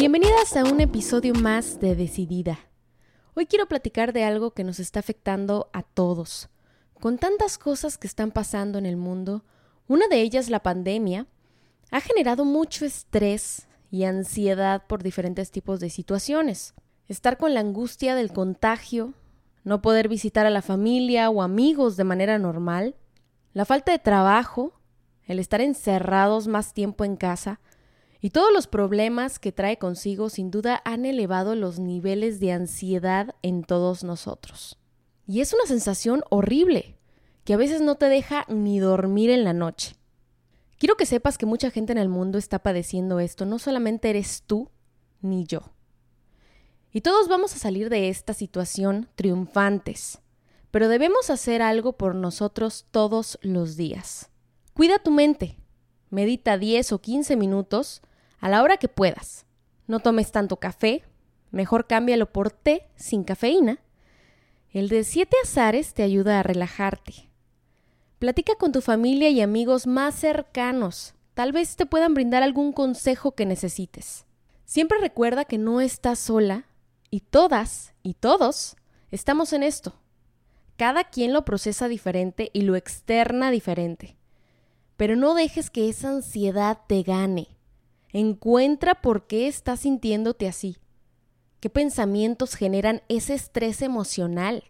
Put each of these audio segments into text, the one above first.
Bienvenidas a un episodio más de Decidida. Hoy quiero platicar de algo que nos está afectando a todos. Con tantas cosas que están pasando en el mundo, una de ellas la pandemia, ha generado mucho estrés y ansiedad por diferentes tipos de situaciones. Estar con la angustia del contagio, no poder visitar a la familia o amigos de manera normal, la falta de trabajo, el estar encerrados más tiempo en casa, y todos los problemas que trae consigo sin duda han elevado los niveles de ansiedad en todos nosotros. Y es una sensación horrible, que a veces no te deja ni dormir en la noche. Quiero que sepas que mucha gente en el mundo está padeciendo esto, no solamente eres tú ni yo. Y todos vamos a salir de esta situación triunfantes, pero debemos hacer algo por nosotros todos los días. Cuida tu mente, medita 10 o 15 minutos a la hora que puedas. No tomes tanto café, mejor cámbialo por té sin cafeína. El de siete azares te ayuda a relajarte. Platica con tu familia y amigos más cercanos. Tal vez te puedan brindar algún consejo que necesites. Siempre recuerda que no estás sola y todas y todos estamos en esto. Cada quien lo procesa diferente y lo externa diferente. Pero no dejes que esa ansiedad te gane. Encuentra por qué estás sintiéndote así. ¿Qué pensamientos generan ese estrés emocional?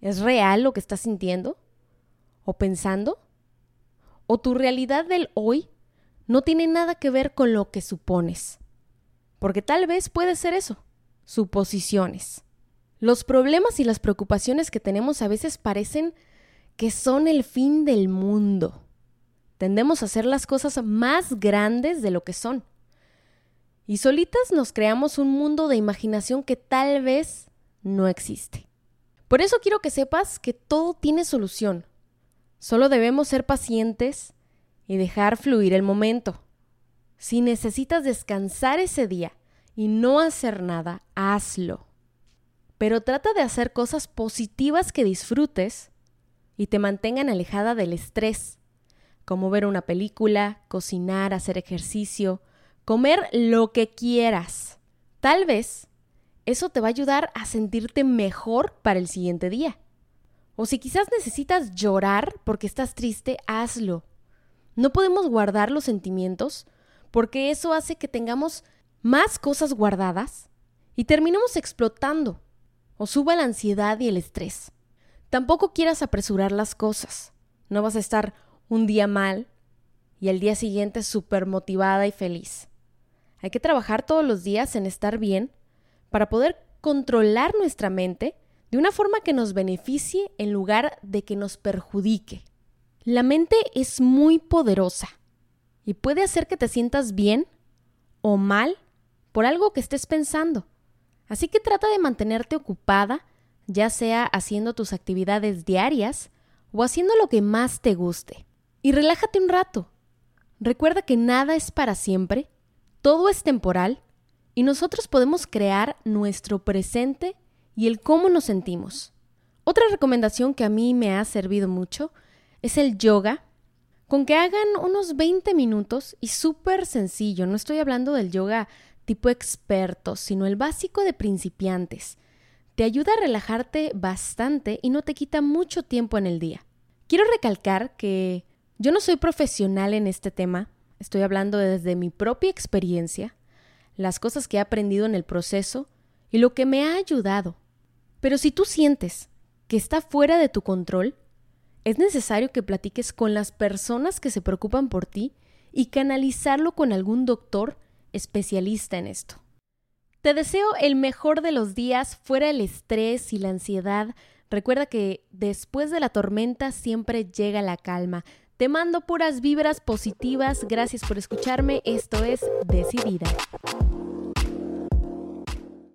¿Es real lo que estás sintiendo? ¿O pensando? ¿O tu realidad del hoy no tiene nada que ver con lo que supones? Porque tal vez puede ser eso, suposiciones. Los problemas y las preocupaciones que tenemos a veces parecen que son el fin del mundo. Tendemos a hacer las cosas más grandes de lo que son. Y solitas nos creamos un mundo de imaginación que tal vez no existe. Por eso quiero que sepas que todo tiene solución. Solo debemos ser pacientes y dejar fluir el momento. Si necesitas descansar ese día y no hacer nada, hazlo. Pero trata de hacer cosas positivas que disfrutes y te mantengan alejada del estrés como ver una película, cocinar, hacer ejercicio, comer lo que quieras. Tal vez eso te va a ayudar a sentirte mejor para el siguiente día. O si quizás necesitas llorar porque estás triste, hazlo. No podemos guardar los sentimientos porque eso hace que tengamos más cosas guardadas y terminemos explotando o suba la ansiedad y el estrés. Tampoco quieras apresurar las cosas. No vas a estar un día mal y el día siguiente súper motivada y feliz. Hay que trabajar todos los días en estar bien para poder controlar nuestra mente de una forma que nos beneficie en lugar de que nos perjudique. La mente es muy poderosa y puede hacer que te sientas bien o mal por algo que estés pensando. Así que trata de mantenerte ocupada, ya sea haciendo tus actividades diarias o haciendo lo que más te guste y relájate un rato. Recuerda que nada es para siempre, todo es temporal y nosotros podemos crear nuestro presente y el cómo nos sentimos. Otra recomendación que a mí me ha servido mucho es el yoga, con que hagan unos 20 minutos y súper sencillo. No estoy hablando del yoga tipo experto, sino el básico de principiantes. Te ayuda a relajarte bastante y no te quita mucho tiempo en el día. Quiero recalcar que yo no soy profesional en este tema, estoy hablando desde mi propia experiencia, las cosas que he aprendido en el proceso y lo que me ha ayudado. Pero si tú sientes que está fuera de tu control, es necesario que platiques con las personas que se preocupan por ti y canalizarlo con algún doctor especialista en esto. Te deseo el mejor de los días, fuera el estrés y la ansiedad. Recuerda que después de la tormenta siempre llega la calma. Te mando puras vibras positivas. Gracias por escucharme. Esto es Decidida.